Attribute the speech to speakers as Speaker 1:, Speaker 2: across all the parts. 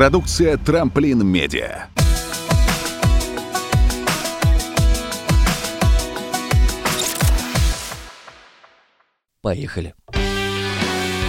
Speaker 1: Продукция «Трамплин Медиа».
Speaker 2: Поехали.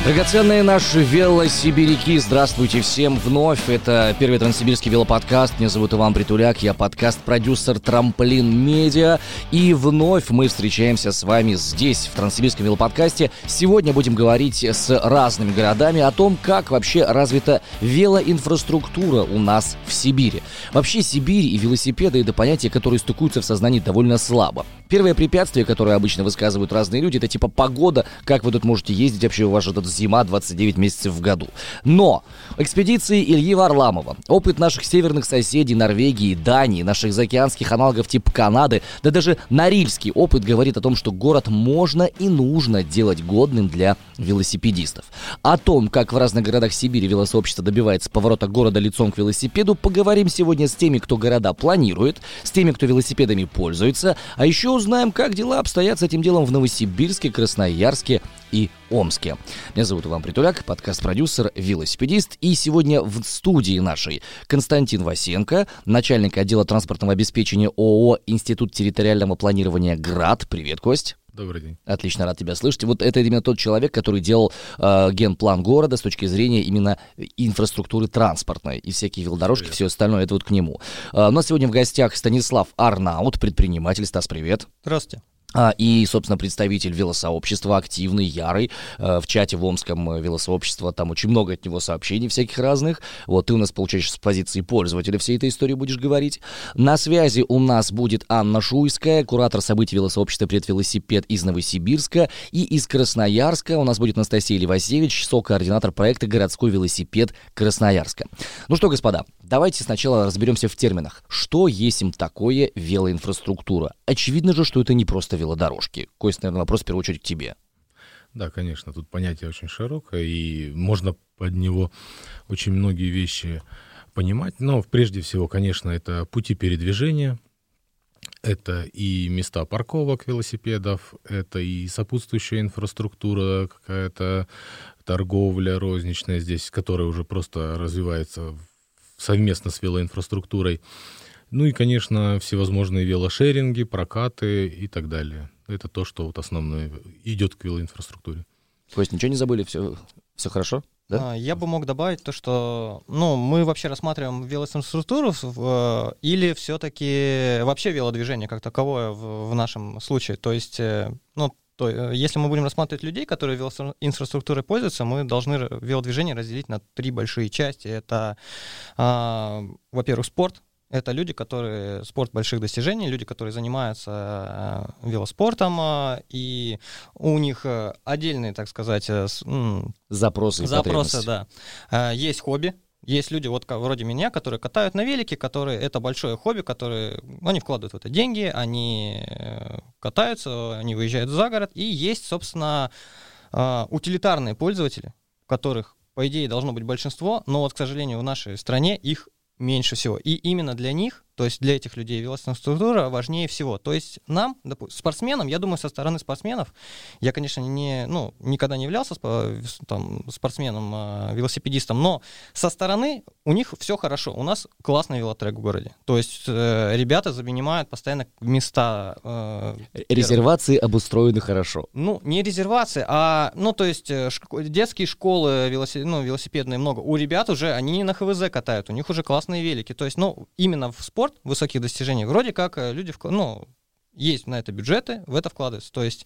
Speaker 2: Драгоценные наши велосибиряки, здравствуйте всем вновь. Это первый транссибирский велоподкаст. Меня зовут Иван Притуляк, я подкаст-продюсер Трамплин Медиа. И вновь мы встречаемся с вами здесь, в транссибирском велоподкасте. Сегодня будем говорить с разными городами о том, как вообще развита велоинфраструктура у нас в Сибири. Вообще Сибирь и велосипеды — это понятия, которые стыкуются в сознании довольно слабо. Первое препятствие, которое обычно высказывают разные люди, это типа погода, как вы тут можете ездить, вообще у вас тут зима 29 месяцев в году. Но экспедиции Ильи Варламова, опыт наших северных соседей Норвегии, Дании, наших заокеанских аналогов типа Канады, да даже норильский опыт говорит о том, что город можно и нужно делать годным для велосипедистов. О том, как в разных городах Сибири велосообщество добивается поворота города лицом к велосипеду, поговорим сегодня с теми, кто города планирует, с теми, кто велосипедами пользуется, а еще узнаем, как дела обстоят с этим делом в Новосибирске, Красноярске и Омске. Меня зовут Иван Притуляк, подкаст-продюсер, велосипедист. И сегодня в студии нашей Константин Васенко, начальник отдела транспортного обеспечения ООО «Институт территориального планирования ГРАД». Привет, Кость.
Speaker 3: Добрый день.
Speaker 2: Отлично, рад тебя слышать. Вот это именно тот человек, который делал э, генплан города с точки зрения именно инфраструктуры транспортной и всякие велодорожки, привет. все остальное, это вот к нему. Э, у нас сегодня в гостях Станислав Арнаут, предприниматель. Стас, привет.
Speaker 4: Здравствуйте.
Speaker 2: А, и, собственно, представитель велосообщества, активный, ярый, э, в чате в Омском велосообщества, там очень много от него сообщений всяких разных. Вот ты у нас, получаешь, с позиции пользователя всей этой истории будешь говорить. На связи у нас будет Анна Шуйская, куратор событий велосообщества «Предвелосипед» из Новосибирска. И из Красноярска у нас будет Анастасия Левасевич, со-координатор проекта «Городской велосипед Красноярска». Ну что, господа, давайте сначала разберемся в терминах. Что есть им такое велоинфраструктура? Очевидно же, что это не просто велодорожки. Кость, наверное, вопрос в первую очередь к тебе.
Speaker 3: Да, конечно, тут понятие очень широкое, и можно под него очень многие вещи понимать. Но прежде всего, конечно, это пути передвижения, это и места парковок велосипедов, это и сопутствующая инфраструктура, какая-то торговля розничная здесь, которая уже просто развивается совместно с велоинфраструктурой. Ну и, конечно, всевозможные велошеринги, прокаты и так далее. Это то, что вот основное идет к велоинфраструктуре.
Speaker 2: То есть ничего не забыли, все, все хорошо?
Speaker 4: Да? А, я бы мог добавить то, что ну, мы вообще рассматриваем велоинфраструктуру э, или все-таки вообще велодвижение как таковое в, в нашем случае. То есть, э, ну, то, э, если мы будем рассматривать людей, которые велоинфраструктурой пользуются, мы должны велодвижение разделить на три большие части. Это, а, во-первых, спорт, это люди, которые спорт больших достижений, люди, которые занимаются э, велоспортом, э, и у них э, отдельные, так сказать,
Speaker 2: запросы.
Speaker 4: Запросы, да. Есть хобби, есть люди, вот вроде меня, которые катают на велике, которые это большое хобби, которые они вкладывают в это деньги, они катаются, они выезжают за город, и есть, собственно, утилитарные пользователи, которых по идее должно быть большинство, но вот, к сожалению, в нашей стране их меньше всего. И именно для них то есть для этих людей велоинфраструктура важнее всего. То есть нам, допустим, спортсменам, я думаю, со стороны спортсменов, я, конечно, не, ну, никогда не являлся там, спортсменом, э, велосипедистом, но со стороны у них все хорошо. У нас классный велотрек в городе. То есть э, ребята занимают постоянно места.
Speaker 2: Э, резервации обустроены хорошо.
Speaker 4: Ну, не резервации, а, ну, то есть э, шк- детские школы велосипед, ну, велосипедные много. У ребят уже, они на ХВЗ катают, у них уже классные велики. То есть, ну, именно в спорт спорт, высоких достижений, вроде как э, люди, ну, есть на это бюджеты, в это вкладываются. То есть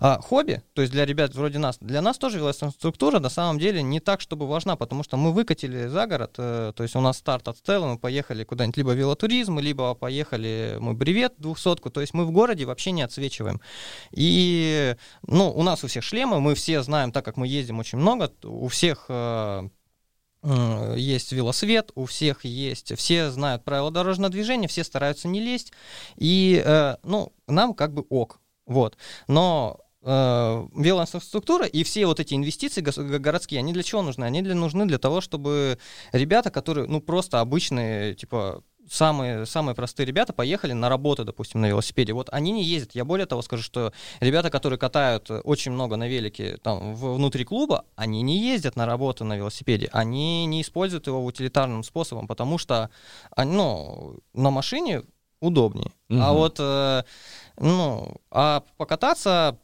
Speaker 4: а, хобби, то есть для ребят вроде нас, для нас тоже велоструктура на самом деле не так, чтобы важна, потому что мы выкатили за город, э, то есть у нас старт от Стеллы, мы поехали куда-нибудь либо велотуризм, либо поехали мы бревет двухсотку, то есть мы в городе вообще не отсвечиваем. И, ну, у нас у всех шлемы, мы все знаем, так как мы ездим очень много, у всех Э, есть велосвет, у всех есть, все знают правила дорожного движения, все стараются не лезть, и, э, ну, нам как бы ок, вот, но э, велоинфраструктура и все вот эти инвестиции городские, они для чего нужны? Они для, нужны для того, чтобы ребята, которые, ну, просто обычные, типа, самые, самые простые ребята поехали на работу, допустим, на велосипеде. Вот они не ездят. Я более того скажу, что ребята, которые катают очень много на велике там, внутри клуба, они не ездят на работу на велосипеде. Они не используют его утилитарным способом, потому что ну, на машине удобнее. Угу. А вот, э, ну, а покататься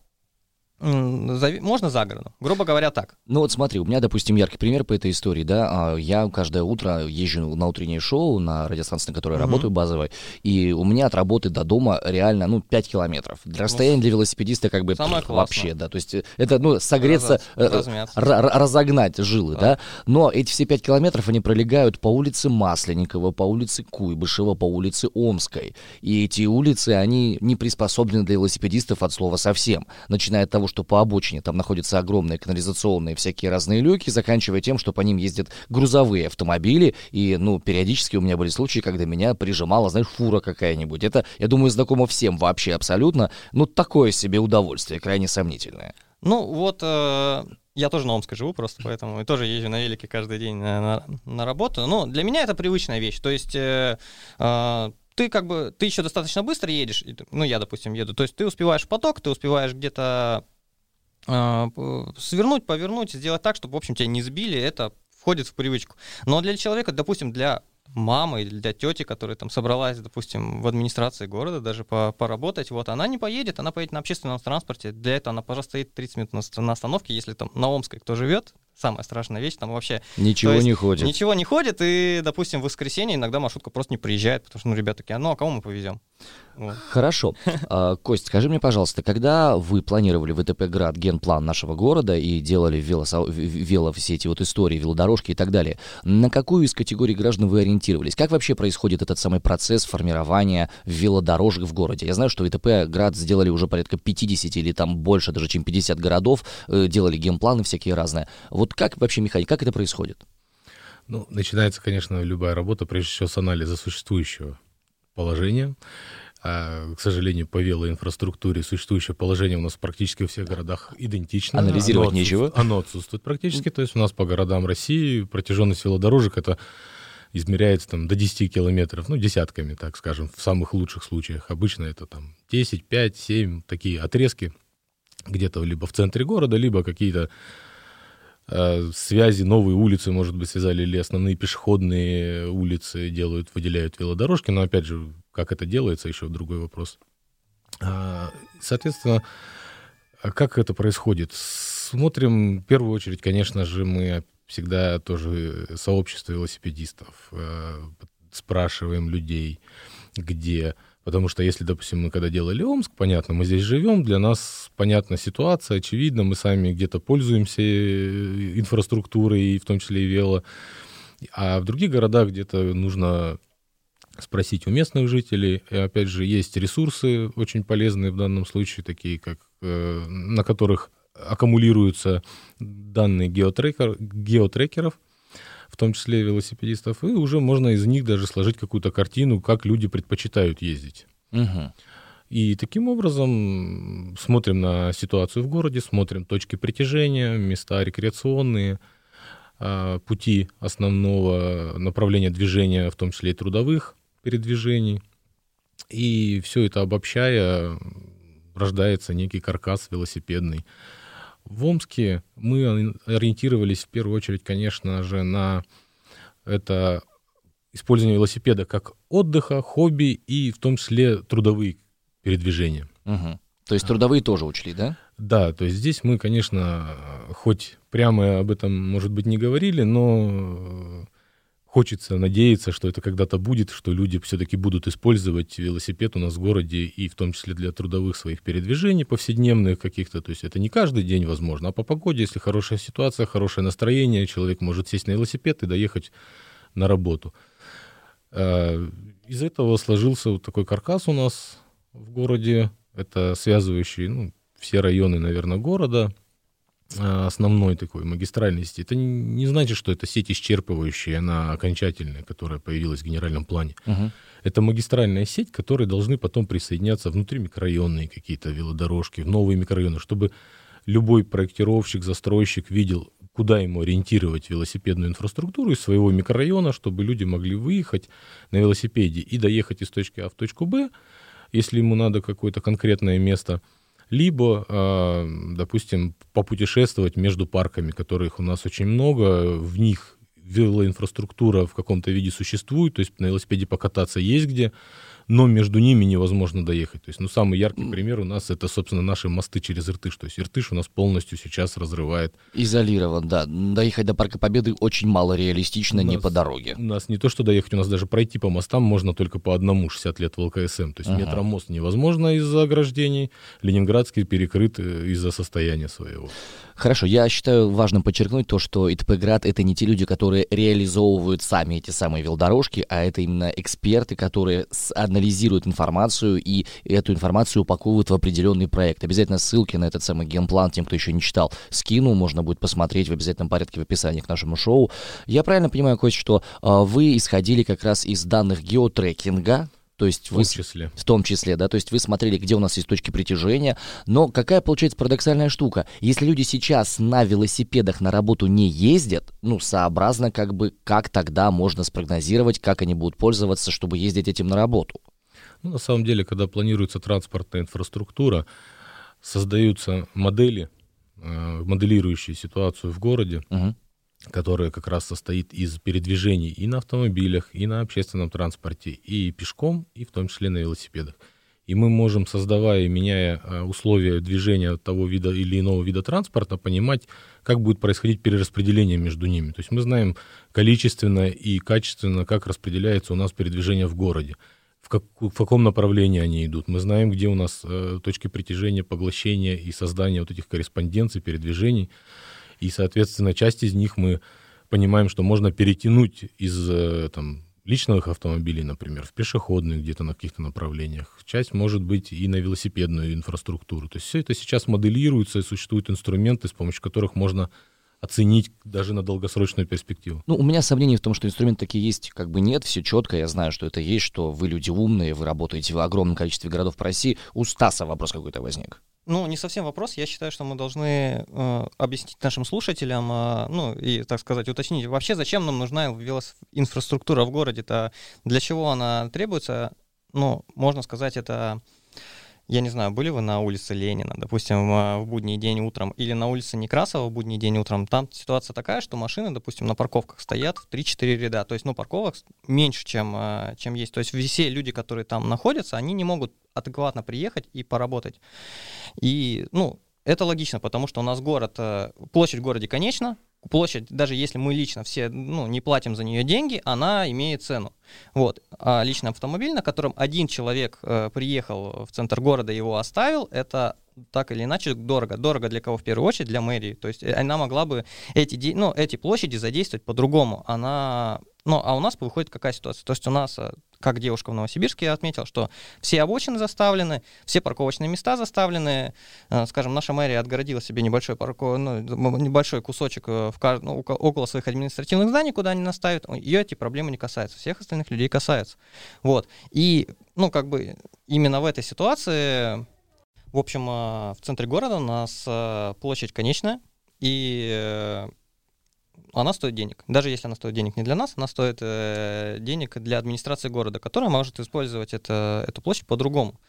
Speaker 4: можно за городом, грубо говоря, так.
Speaker 2: Ну вот смотри, у меня, допустим, яркий пример по этой истории, да, а, я каждое утро езжу на утреннее шоу на радиостанции, на которой uh-huh. работаю, базовой, и у меня от работы до дома реально, ну, 5 километров. Для расстояния для велосипедиста как бы пфф, вообще, да, то есть э, это, ну, согреться,
Speaker 4: Разоц,
Speaker 2: э, разогнать жилы, да. да, но эти все 5 километров, они пролегают по улице Масленникова, по улице Куйбышева, по улице Омской, и эти улицы, они не приспособлены для велосипедистов от слова совсем, начиная от того, того, что по обочине там находятся огромные канализационные всякие разные люки, заканчивая тем, что по ним ездят грузовые автомобили, и, ну, периодически у меня были случаи, когда меня прижимала, знаешь, фура какая-нибудь. Это, я думаю, знакомо всем вообще абсолютно, ну, такое себе удовольствие, крайне сомнительное.
Speaker 4: Ну, вот... Э... Я тоже на Омской живу просто, поэтому и тоже езжу на велике каждый день на, на, на работу. Но для меня это привычная вещь. То есть э, э, ты как бы, ты еще достаточно быстро едешь, ну, я, допустим, еду, то есть ты успеваешь поток, ты успеваешь где-то свернуть, повернуть, сделать так, чтобы, в общем, тебя не сбили, это входит в привычку. Но для человека, допустим, для мамы или для тети, которая там собралась, допустим, в администрации города даже по поработать, вот, она не поедет, она поедет на общественном транспорте. Для этого она, пожалуйста, стоит 30 минут на, на остановке, если там на Омской кто живет, самая страшная вещь, там вообще...
Speaker 2: Ничего есть, не ходит.
Speaker 4: Ничего не ходит, и, допустим, в воскресенье иногда маршрутка просто не приезжает, потому что, ну, ребята такие, а ну, а кого мы повезем?
Speaker 2: Вот. Хорошо. А, Кость, скажи мне, пожалуйста, когда вы планировали ВТП Град генплан нашего города и делали велосо... вело все эти вот истории, велодорожки и так далее, на какую из категорий граждан вы ориентировались? Как вообще происходит этот самый процесс формирования велодорожек в городе? Я знаю, что ВТП Град сделали уже порядка 50 или там больше, даже чем 50 городов, э, делали генпланы всякие разные. Вот как вообще механика, как это происходит?
Speaker 3: Ну, начинается, конечно, любая работа, прежде всего, с анализа существующего положения. А, к сожалению, по велоинфраструктуре существующее положение у нас практически во всех городах идентично.
Speaker 2: Анализировать оно нечего?
Speaker 3: Оно отсутствует практически. То есть у нас по городам России протяженность велодорожек это измеряется там до 10 километров, ну, десятками, так скажем, в самых лучших случаях. Обычно это там 10, 5, 7, такие отрезки где-то либо в центре города, либо какие-то связи, новые улицы, может быть, связали, или основные пешеходные улицы делают, выделяют велодорожки, но, опять же, как это делается, еще другой вопрос. А, соответственно, а как это происходит? Смотрим, в первую очередь, конечно же, мы всегда тоже сообщество велосипедистов, э, спрашиваем людей, где Потому что если, допустим, мы когда делали Омск, понятно, мы здесь живем, для нас понятна ситуация, очевидно, мы сами где-то пользуемся э, инфраструктурой, в том числе и вело. А в других городах где-то нужно спросить у местных жителей. И опять же, есть ресурсы очень полезные в данном случае, такие как э, на которых аккумулируются данные геотрекер, геотрекеров, в том числе велосипедистов, и уже можно из них даже сложить какую-то картину, как люди предпочитают ездить.
Speaker 2: Угу.
Speaker 3: И таким образом смотрим на ситуацию в городе, смотрим точки притяжения, места рекреационные, а, пути основного направления движения, в том числе и трудовых передвижений. И все это обобщая, рождается некий каркас велосипедный. В Омске мы ориентировались в первую очередь, конечно же, на это использование велосипеда как отдыха, хобби и в том числе трудовые передвижения.
Speaker 2: Угу. То есть трудовые а. тоже учли, да?
Speaker 3: Да, то есть здесь мы, конечно, хоть прямо об этом, может быть, не говорили, но хочется надеяться, что это когда-то будет, что люди все-таки будут использовать велосипед у нас в городе и в том числе для трудовых своих передвижений повседневных каких-то. То есть это не каждый день возможно, а по погоде, если хорошая ситуация, хорошее настроение, человек может сесть на велосипед и доехать на работу. А, из этого сложился вот такой каркас у нас в городе. Это связывающий ну, все районы, наверное, города – основной такой магистральной сети, это не значит, что это сеть исчерпывающая, она окончательная, которая появилась в генеральном плане.
Speaker 2: Uh-huh.
Speaker 3: Это магистральная сеть, к которой должны потом присоединяться внутри микрорайонные какие-то велодорожки, новые микрорайоны, чтобы любой проектировщик, застройщик видел, куда ему ориентировать велосипедную инфраструктуру из своего микрорайона, чтобы люди могли выехать на велосипеде и доехать из точки А в точку Б, если ему надо какое-то конкретное место, либо, а, допустим, попутешествовать между парками, которых у нас очень много, в них велоинфраструктура в каком-то виде существует, то есть на велосипеде покататься есть где, но между ними невозможно доехать. То есть, ну, самый яркий пример у нас это, собственно, наши мосты через Иртыш. То есть Иртыш у нас полностью сейчас разрывает.
Speaker 2: Изолирован, да. Доехать до Парка Победы очень мало реалистично,
Speaker 3: У
Speaker 2: не
Speaker 3: нас-
Speaker 2: по дороге.
Speaker 3: У нас не то, что доехать, у нас даже пройти по мостам можно только по одному 60 лет в ЛКСМ. То есть
Speaker 2: Ага.
Speaker 3: метромост невозможно из-за ограждений, Ленинградский перекрыт э, из-за состояния своего.
Speaker 2: Хорошо, я считаю важным подчеркнуть то, что ИТП-град — это не те люди, которые реализовывают сами эти самые велодорожки, а это именно эксперты, которые анализируют информацию и эту информацию упаковывают в определенный проект. Обязательно ссылки на этот самый геймплан тем, кто еще не читал, скину, можно будет посмотреть в обязательном порядке в описании к нашему шоу. Я правильно понимаю, Кость, что а, вы исходили как раз из данных геотрекинга, то есть
Speaker 3: В
Speaker 2: вы
Speaker 3: том числе.
Speaker 2: в том числе, да, то есть вы смотрели, где у нас есть точки притяжения, но какая получается парадоксальная штука? Если люди сейчас на велосипедах на работу не ездят, ну, сообразно как бы, как тогда можно спрогнозировать, как они будут пользоваться, чтобы ездить этим на работу?
Speaker 3: Ну, на самом деле, когда планируется транспортная инфраструктура, создаются модели, э, моделирующие ситуацию в городе,
Speaker 2: Мгм.
Speaker 3: Которая как раз состоит из передвижений и на автомобилях, и на общественном транспорте, и пешком, и в том числе на велосипедах. И мы можем, создавая и меняя э, условия движения того вида или иного вида транспорта, понимать, как будет происходить перераспределение между ними. То есть мы знаем количественно и качественно, как распределяется у нас передвижение в городе, в, как- в каком направлении они идут. Мы знаем, где у нас э, точки притяжения, поглощения и создания вот этих корреспонденций, передвижений. И, соответственно, часть из них мы понимаем, что можно перетянуть из э, там, личных автомобилей, например, в пешеходные где-то на каких-то направлениях. Часть может быть и на велосипедную инфраструктуру. То есть все это сейчас моделируется, и существуют инструменты, с помощью которых можно оценить даже на долгосрочную перспективу.
Speaker 2: Ну, у меня сомнений в том, что инструменты такие есть, как бы нет, все четко, я знаю, что это есть, что вы люди умные, вы работаете в огромном количестве городов по России. У Стаса вопрос какой-то возник.
Speaker 4: Ну, не совсем вопрос. Я считаю, что мы должны э, объяснить нашим слушателям, э, ну, и, так сказать, уточнить, вообще, зачем нам нужна велоинфраструктура в городе-то, для чего она требуется. Ну, можно сказать, это, я не знаю, были вы на улице Ленина, допустим, э, в будний день утром, или на улице Некрасова в будний день утром, там ситуация такая, что машины, допустим, на парковках стоят в 3-4 ряда, то есть, ну, парковок меньше, чем, э, чем есть. То есть все люди, которые там находятся, они не могут адекватно приехать и поработать. И, ну, это логично, потому что у нас город, э, площадь в городе конечна, площадь, даже если мы лично все ну, не платим за нее деньги, она имеет цену. Вот. А личный автомобиль, на котором один человек э, приехал в центр города его оставил, это так или иначе дорого. Дорого для кого в первую очередь? Для мэрии. То есть э, она могла бы эти, ну, эти площади задействовать по-другому. Она... Ну, а у нас выходит какая ситуация? То есть у нас, э, как девушка в Новосибирске отметила, что все обочины заставлены, все парковочные места заставлены. Э, Скажем, наша мэрия отгородила себе небольшой, парко... ну, небольшой кусочек в кар- ну, око- около своих административных зданий, куда они наставят. Ее эти проблемы не касаются, всех остальных людей касаются. Вот. И, ну, как бы именно в этой ситуации, в общем, э, в центре города у нас э, площадь конечная, и э, она стоит денег. Даже если она стоит денег не для нас, она стоит денег для администрации города, которая может использовать это, эту площадь по-другому.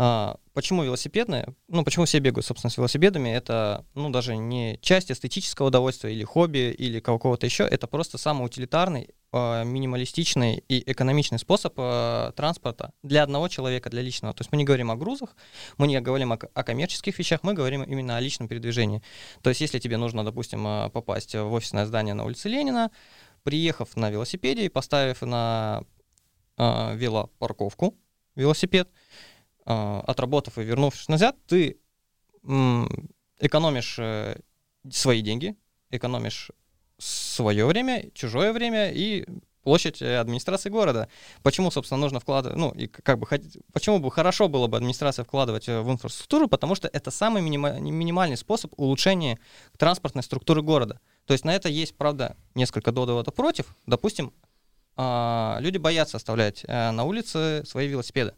Speaker 4: А, почему велосипедные? Ну, почему все бегают, собственно, с велосипедами? Это, ну, даже не часть эстетического удовольствия или хобби, или какого-то еще. Это просто самый утилитарный, э, минималистичный и экономичный способ э, транспорта для одного человека, для личного. То есть мы не говорим о грузах, мы не говорим о, коммерческих вещах, мы говорим именно о личном передвижении. То есть если тебе нужно, допустим, попасть в офисное здание на улице Ленина, приехав на велосипеде и поставив на э, велопарковку велосипед, отработав и вернувшись назад, ты экономишь э, свои деньги, экономишь свое время, чужое время и площадь э, администрации города. Почему, собственно, нужно вкладывать, ну, и как бы, почему бы хорошо было бы администрация вкладывать э, в инфраструктуру, потому что это самый минима- минимальный способ улучшения транспортной структуры города. То есть на это есть, правда, несколько доводов против. Допустим, а, люди боятся оставлять на улице свои велосипеды.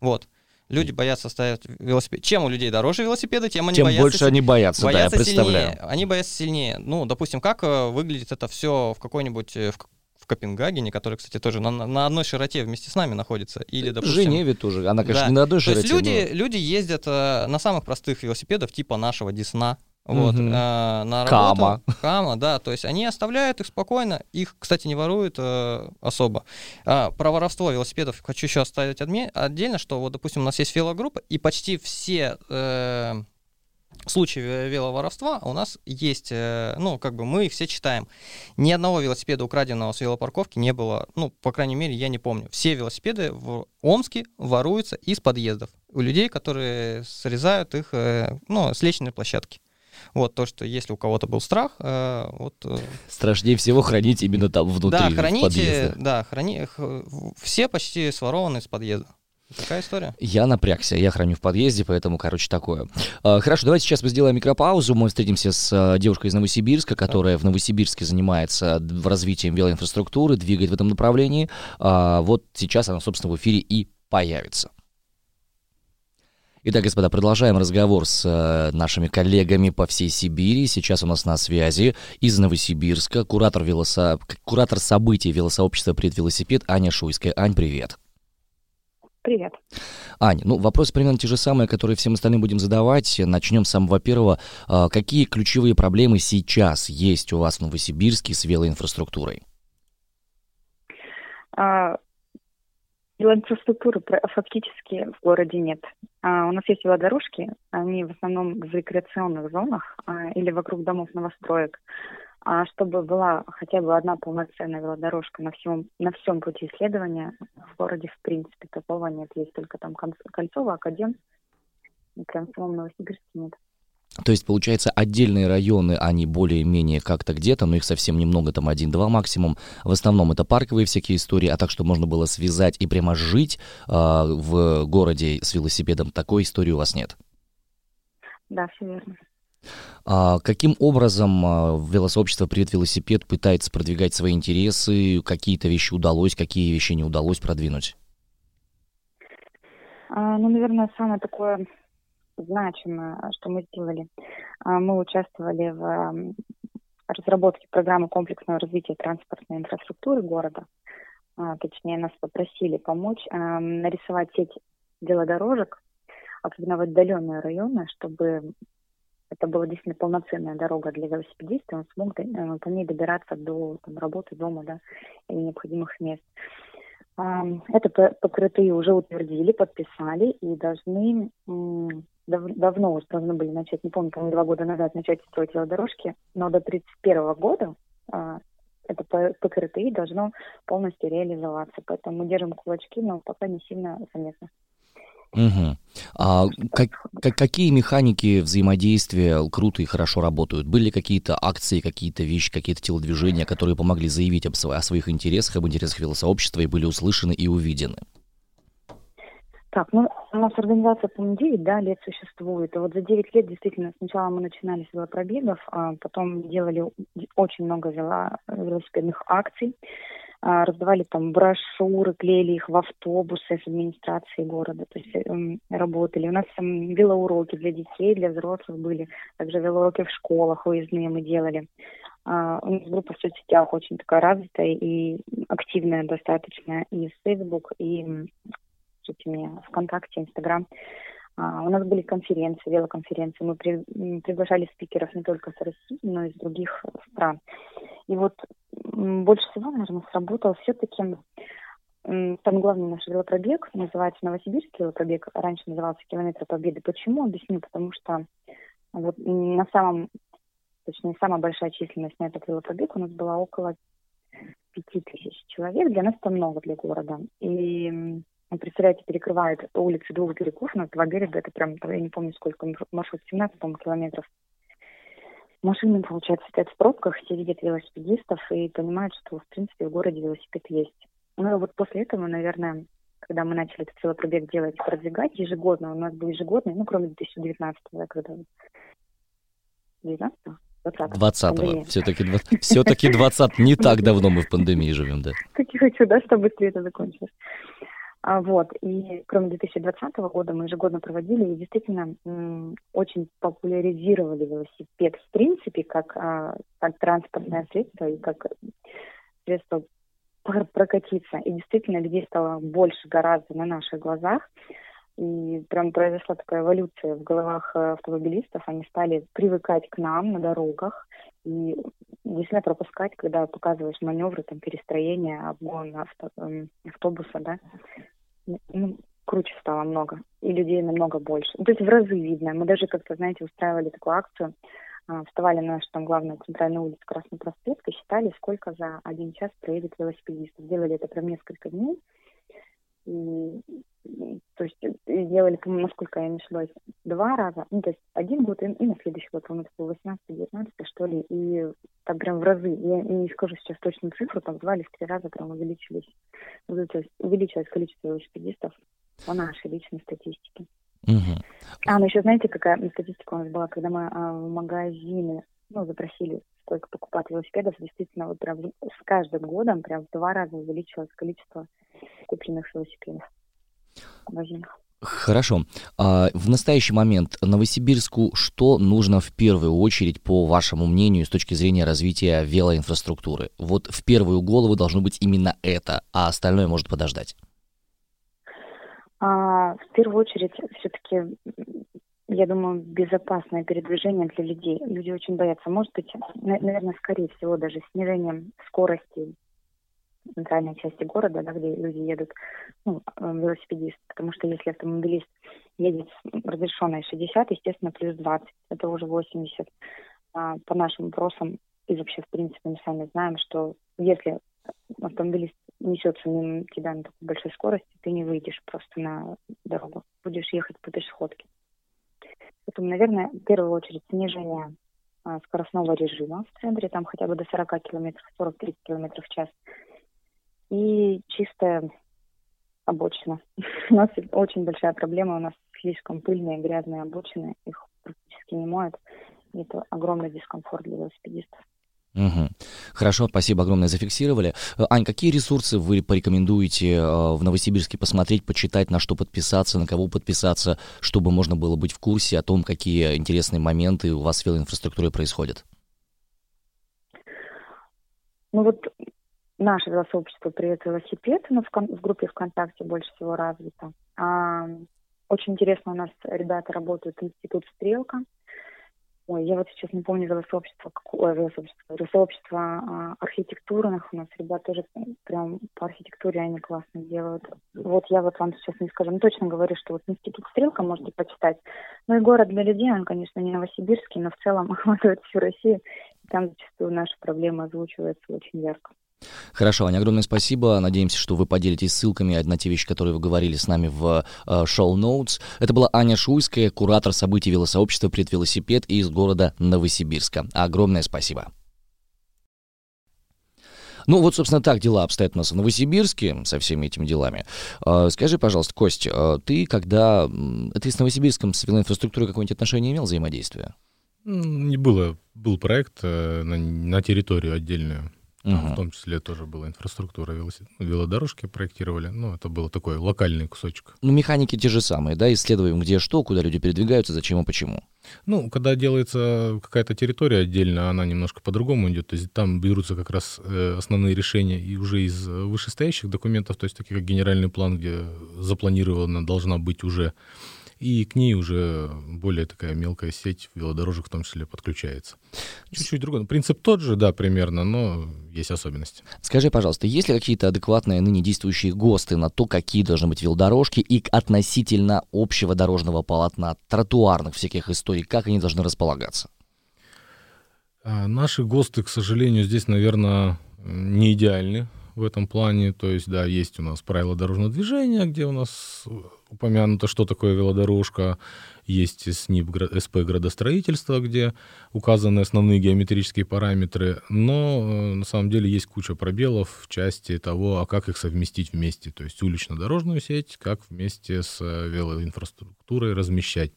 Speaker 4: Вот. Люди боятся ставить велосипед. Чем у людей дороже велосипеды, тем они
Speaker 2: Тем
Speaker 4: боятся...
Speaker 2: больше они боятся,
Speaker 4: боятся
Speaker 2: да, я представляю.
Speaker 4: Сильнее. Они боятся сильнее. Ну, допустим, как э, выглядит это все в какой-нибудь... э, В, в Копенгагене, который, кстати, тоже на, на одной широте вместе с нами находится. Или, допустим...
Speaker 2: Женеве тоже. Она, конечно,
Speaker 4: Да.
Speaker 2: не на одной
Speaker 4: То есть
Speaker 2: широте,
Speaker 4: люди, люди ездят э, на самых простых велосипедах, типа нашего Десна. Вот,
Speaker 2: Мгм.
Speaker 4: э, на
Speaker 2: Кама.
Speaker 4: работу. Кама, да, то есть они оставляют их спокойно, их, кстати, не воруют э, особо. А, про воровство велосипедов хочу еще оставить отме- отдельно, что вот, допустим, у нас есть велогруппа, и почти все э, случаи ве- веловоровства у нас есть, э, ну, как бы мы их все читаем. Ни одного велосипеда, украденного с велопарковки, не было, ну, по крайней мере, я не помню. Все велосипеды в Омске воруются из подъездов у людей, которые срезают их, э, ну, с лестничной площадки. Вот то, что если у кого-то был страх, э, вот э,
Speaker 2: Страшнее всего хранить именно там внутри,
Speaker 4: да, храните, да, храни, х- все почти сворованы из подъезда. Такая история.
Speaker 2: Я напрягся, я храню в подъезде, поэтому, короче, такое. А, Хорошо, давайте сейчас мы сделаем микропаузу. Мы встретимся с а, девушкой из Новосибирска, которая в Новосибирске занимается в развитием велоинфраструктуры, двигает в этом направлении. А, Вот сейчас она, собственно, в эфире и появится. Итак, господа, продолжаем разговор с э, нашими коллегами по всей Сибири. Сейчас у нас на связи из Новосибирска куратор, велосо... куратор событий велосообщества «Предвелосипед» Аня Шуйская. Ань, привет.
Speaker 5: Привет.
Speaker 2: Аня, ну вопросы примерно те же самые, которые всем остальным будем задавать. Начнем с самого первого. А, Какие ключевые проблемы сейчас есть у вас в Новосибирске с велоинфраструктурой?
Speaker 5: А, Велоинфраструктуры фактически в городе нет. А, У нас есть велодорожки, они в основном в рекреационных зонах а, или вокруг домов новостроек. А чтобы была хотя бы одна полноценная велодорожка на всем, на всем пути исследования, в городе в принципе такого нет. Есть только там Кольцово, Академ, прям в самом Новосибирске нет.
Speaker 2: То есть, получается, отдельные районы, они более-менее как-то где-то, но их совсем немного, там один-два максимум. В основном это парковые всякие истории, а так, что можно было связать и прямо жить а, в городе с велосипедом, такой истории у вас нет.
Speaker 5: Да, все верно.
Speaker 2: А каким образом а, велосообщество «Привет, велосипед» пытается продвигать свои интересы? Какие-то вещи удалось, какие вещи не удалось продвинуть?
Speaker 5: А, Ну, наверное, самое такое значимое, что мы сделали. А, Мы участвовали в разработке программы комплексного развития транспортной инфраструктуры города. А, Точнее, нас попросили помочь нарисовать сеть велодорожек, особенно в отдаленные районы, чтобы это была действительно полноценная дорога для велосипедиста, и он смог э, по ней добираться до там, работы, дома, да, или необходимых мест. Это П- ПКРТИ уже утвердили, подписали и должны дав- давно уже должны были начать, не помню, по-моему, два года назад начать строить велодорожки, но до 31 года а, это П- ПКРТИ должно полностью реализоваться. Поэтому мы держим кулачки, но пока не сильно заметно.
Speaker 2: Мгм. А как- как- какие механики взаимодействия круто и хорошо работают? Были какие-то акции, какие-то вещи, какие-то телодвижения, которые помогли заявить об о своих интересах, об интересах велосообщества и были услышаны и увидены?
Speaker 5: Так, ну, у нас организация, по-моему, 9 да, лет существует. И вот за 9 лет действительно сначала мы начинали с велопробегов, а потом делали очень много вело- велосипедных акций, а, раздавали там брошюры, клеили их в автобусы с администрацией города, то есть эм, работали. У нас там велоуроки для детей, для взрослых были, также велоуроки в школах выездные мы делали. А, У нас группа в соцсетях очень такая развитая и активная достаточно, и Facebook, и пишите мне ВКонтакте, Инстаграм. А, У нас были конференции, велоконференции. Мы приглашали спикеров не только с России, но и с других стран. И вот больше всего, наверное, сработал все-таки самый главный наш велопробег, называется Новосибирский велопробег, раньше назывался Километр Победы. Почему? Объясню, потому что вот на самом, точнее, самая большая численность на этот велопробег у нас была около пяти тысяч человек. Для нас это много для города. И представляете, перекрывает улицы двух берегов, у нас два берега, это прям, я не помню сколько, маршрут 17, по-моему, километров. Машины, получается, стоят в пробках, все видят велосипедистов и понимают, что, в принципе, в городе велосипед есть. Ну и вот после этого, наверное, когда мы начали этот велопробег делать, продвигать ежегодно, у нас был ежегодный, ну, кроме 2019, да, когда... 19 20
Speaker 2: 20-го. Все-таки, все-таки 20 не так давно мы в пандемии живем, да.
Speaker 5: Как я хочу, да, чтобы быстрее это закончилось. А, вот, и кроме 2020 года мы ежегодно проводили и действительно очень популяризировали велосипед в принципе как, а, как транспортное средство и как средство прокатиться. И действительно людей стало больше гораздо на наших глазах. И прям произошла такая эволюция в головах э, автомобилистов. Они стали привыкать к нам на дорогах и действительно пропускать, когда показываешь маневры, там, перестроения, обгон авто, эм, автобуса, да. Ну, круче стало много. И людей намного больше. Ну, то есть в разы видно. Мы даже как-то, знаете, устраивали такую акцию. А, вставали на нашу там главную центральную улицу Красный проспект и считали, сколько за один час проедет велосипедистов. Делали это прям несколько дней. И, то есть делали, по-моему, насколько я не ошибаюсь, два раза. Ну, то есть один год и, и на следующий год, по-моему, это был 18-19, что ли. И там прям в разы, я не скажу сейчас точную цифру, там два или в три раза прям увеличились, увеличилось, увеличилось количество велосипедистов по нашей личной статистике.
Speaker 2: Угу.
Speaker 5: А, ну еще знаете, какая статистика у нас была, когда мы а, в магазины, ну, запросили, сколько покупать велосипедов, действительно, вот прям с каждым годом прям в два раза увеличилось количество купленных велосипедов в магазинах.
Speaker 2: Хорошо. А в настоящий момент Новосибирску что нужно в первую очередь, по вашему мнению, с точки зрения развития велоинфраструктуры? Вот в первую голову должно быть именно это, а остальное может подождать.
Speaker 5: А, в первую очередь, все-таки, я думаю, безопасное передвижение для людей. Люди очень боятся. Может быть, наверное, скорее всего, даже снижением скорости центральной части города, да, где люди едут, ну, э, велосипедист, потому что если автомобилист едет с разрешенной 60, естественно, плюс 20, это уже 80. А, по нашим вопросам и вообще, в принципе, мы сами знаем, что если автомобилист несется мимо тебя на такой большой скорости, ты не выйдешь просто на дорогу, будешь ехать по пешеходке. Поэтому, наверное, в первую очередь снижение а, скоростного режима в центре, там хотя бы до 40 километров, 40-30 километров в час – и чистая обочина. У нас очень большая проблема, у нас слишком пыльные, грязные обочины, их практически не моют. И это огромный дискомфорт для велосипедистов.
Speaker 2: Угу. Хорошо, спасибо огромное, зафиксировали. Э, Ань, какие ресурсы вы порекомендуете э, в Новосибирске посмотреть, почитать, на что подписаться, на кого подписаться, чтобы можно было быть в курсе о том, какие интересные моменты у вас в велоинфраструктуре происходят?
Speaker 5: Ну вот наше велосообщество «Привет, велосипед» ну, в, в группе ВКонтакте больше всего развито. А, очень интересно у нас ребята работают Институт «Стрелка». Ой, я вот сейчас не помню велосообщество, какое велосообщество, велосообщество а, архитектурных у нас ребята тоже прям по архитектуре они классно делают. Вот я вот вам сейчас не скажу, но точно говорю, что вот Институт Стрелка можете почитать. Ну и город для людей, он, конечно, не новосибирский, но в целом охватывает всю Россию. Там зачастую наши проблемы озвучиваются очень ярко.
Speaker 2: Хорошо, Аня, огромное спасибо. Надеемся, что вы поделитесь ссылками на те вещи, которые вы говорили с нами в э, шоу-ноутс. Это была Аня Шуйская, куратор событий велосообщества «Предвелосипед» из города Новосибирска. Огромное спасибо. Ну вот, собственно, так дела обстоят у нас в Новосибирске со всеми этими делами. Э, скажи, пожалуйста, Кость, э, ты когда... Ты с Новосибирском, с велоинфраструктурой какое-нибудь отношение имел, взаимодействие?
Speaker 3: Не было. Был проект на, на территорию отдельную. Угу. в том числе тоже была инфраструктура, велосипед, велодорожки проектировали. Ну, это был такой локальный кусочек.
Speaker 2: Ну, механики те же самые, да? Исследуем, где что, куда люди передвигаются, зачем и почему.
Speaker 3: Ну, когда делается какая-то территория отдельно, она немножко по-другому идет. То есть там берутся как раз э, основные решения и уже из вышестоящих документов, то есть таких как генеральный план, где запланирована должна быть уже и к ней уже более такая мелкая сеть велодорожек в том числе подключается. Чуть-чуть другой. Принцип тот же, да, примерно, но есть особенности.
Speaker 2: Скажи, пожалуйста, есть ли какие-то адекватные ныне действующие ГОСТы на то, какие должны быть велодорожки и относительно общего дорожного полотна, тротуарных всяких историй, как они должны располагаться?
Speaker 3: А, наши ГОСТы, к сожалению, здесь, наверное, не идеальны в этом плане. То есть, да, есть у нас правила дорожного движения, где у нас упомянуто, что такое велодорожка. Есть СНИП СП градостроительства, где указаны основные геометрические параметры. Но э, на самом деле есть куча пробелов в части того, а как их совместить вместе. То есть улично-дорожную сеть, как вместе с э, велоинфраструктурой размещать.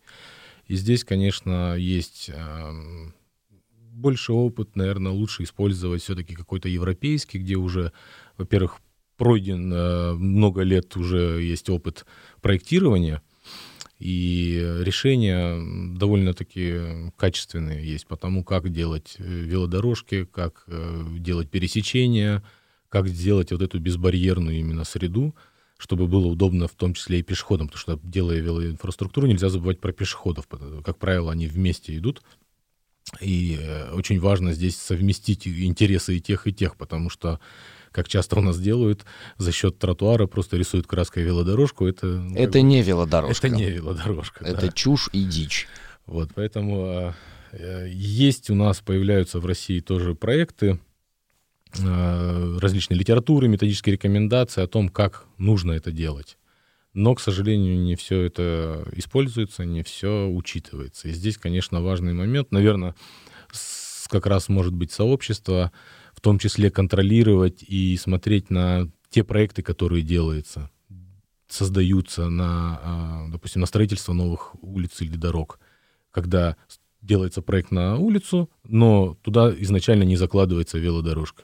Speaker 3: И здесь, конечно, есть эм, больше опыт, наверное, лучше использовать все-таки какой-то европейский, где уже, во-первых, пройден э, много лет уже есть опыт проектирования, и решения довольно-таки качественные есть по тому, как делать э, велодорожки, как э, делать пересечения, как сделать вот эту безбарьерную именно среду, чтобы было удобно в том числе и пешеходам, потому что делая велоинфраструктуру, нельзя забывать про пешеходов. Как правило, они вместе идут, и очень важно здесь совместить интересы и тех, и тех, потому что как часто у нас делают, за счет тротуара просто рисуют краской велодорожку. Это,
Speaker 2: ну, это не велодорожка.
Speaker 3: Это не велодорожка.
Speaker 2: Это
Speaker 3: да.
Speaker 2: чушь и дичь.
Speaker 3: Вот, поэтому а, э, есть у нас, появляются в России тоже проекты, а, различные литературы, методические рекомендации о том, как нужно это делать. Но, к сожалению, не все это используется, не все учитывается. И здесь, конечно, важный момент. Наверное, как раз может быть сообщество, том числе контролировать и смотреть на те проекты, которые делаются, создаются на, а, допустим, на строительство новых улиц или дорог, когда делается проект на улицу, но туда изначально не закладывается велодорожка.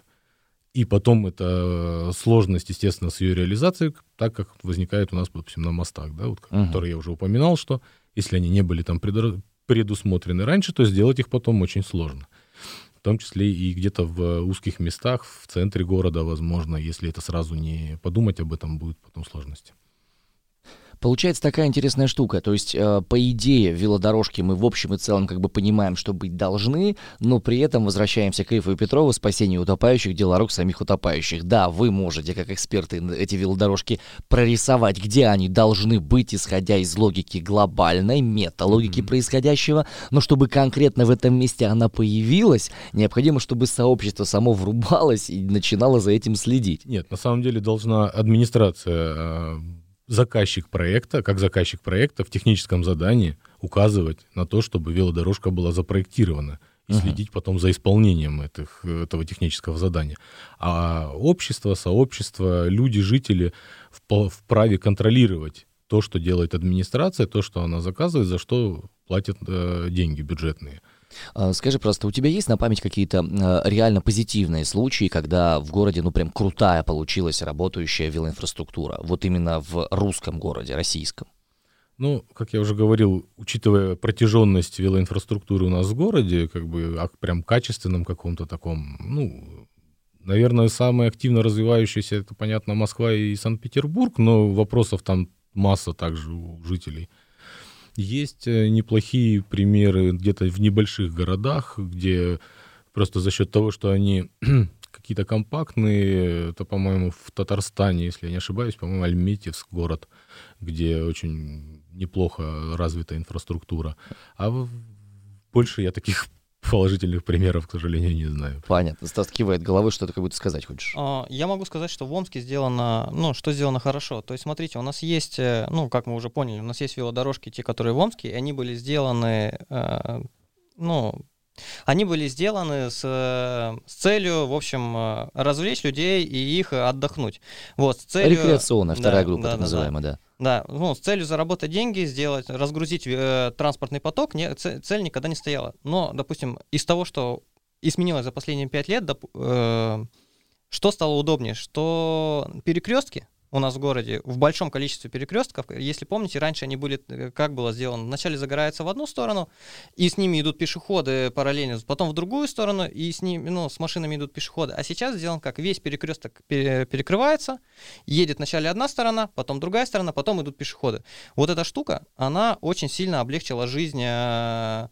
Speaker 3: И потом это сложность, естественно, с ее реализацией, так как возникает у нас, допустим, на мостах, да, вот, uh-huh. которые я уже упоминал, что если они не были там предусмотрены раньше, то сделать их потом очень сложно в том числе и где-то в узких местах, в центре города, возможно, если это сразу не подумать об этом, будет потом сложности.
Speaker 2: Получается такая интересная штука. То есть, э, по идее, велодорожки мы в общем и целом как бы понимаем, что быть должны, но при этом возвращаемся к Ифу и Петрову, спасению утопающих, дело самих утопающих. Да, вы можете, как эксперты, эти велодорожки прорисовать, где они должны быть, исходя из логики глобальной, металогики mm-hmm. происходящего, но чтобы конкретно в этом месте она появилась, необходимо, чтобы сообщество само врубалось и начинало за этим следить.
Speaker 3: Нет, на самом деле должна администрация э, заказчик проекта, как заказчик проекта в техническом задании указывать на то, чтобы велодорожка была запроектирована и uh-huh. следить потом за исполнением этих, этого технического задания. А общество, сообщество, люди, жители вправе контролировать то, что делает администрация, то, что она заказывает, за что платят э, деньги бюджетные.
Speaker 2: А, скажи просто, у тебя есть на память какие-то а, реально позитивные случаи, когда в городе, ну, прям крутая получилась работающая велоинфраструктура? Вот именно в русском городе, российском.
Speaker 3: Ну, как я уже говорил, учитывая протяженность велоинфраструктуры у нас в городе, как бы а прям качественном каком-то таком, ну, наверное, самые активно развивающиеся, это, понятно, Москва и Санкт-Петербург, но вопросов там масса также у жителей. Есть э, неплохие примеры где-то в небольших городах, где просто за счет того, что они какие-то компактные, это, по-моему, в Татарстане, если я не ошибаюсь, по-моему, Альметьевск город, где очень неплохо развита инфраструктура. А больше я таких положительных примеров, к сожалению, не знаю.
Speaker 2: Понятно. Стас кивает головой, что ты как будто сказать хочешь.
Speaker 4: А, я могу сказать, что в Омске сделано, ну, что сделано хорошо. То есть, смотрите, у нас есть, э, ну, как мы уже поняли, у нас есть велодорожки, те, которые в Омске, и они были сделаны, э, ну, они были сделаны с, с целью, в общем, э, развлечь людей и их отдохнуть. Вот, с целью...
Speaker 2: Рекреационная вторая да, группа, да, так да, называемая, да.
Speaker 4: Да, ну, с целью заработать деньги, сделать, разгрузить э, транспортный поток, не, цель никогда не стояла. Но, допустим, из того, что изменилось за последние пять лет, доп, э, что стало удобнее? Что перекрестки, у нас в городе в большом количестве перекрестков. Если помните, раньше они были, э, как было сделано, вначале загорается в одну сторону, и с ними идут пешеходы параллельно, потом в другую сторону, и с ними, ну, с машинами идут пешеходы. А сейчас сделан как весь перекресток перекрывается, едет вначале одна сторона, потом другая сторона, потом идут пешеходы. Вот эта штука, она очень сильно облегчила жизнь э,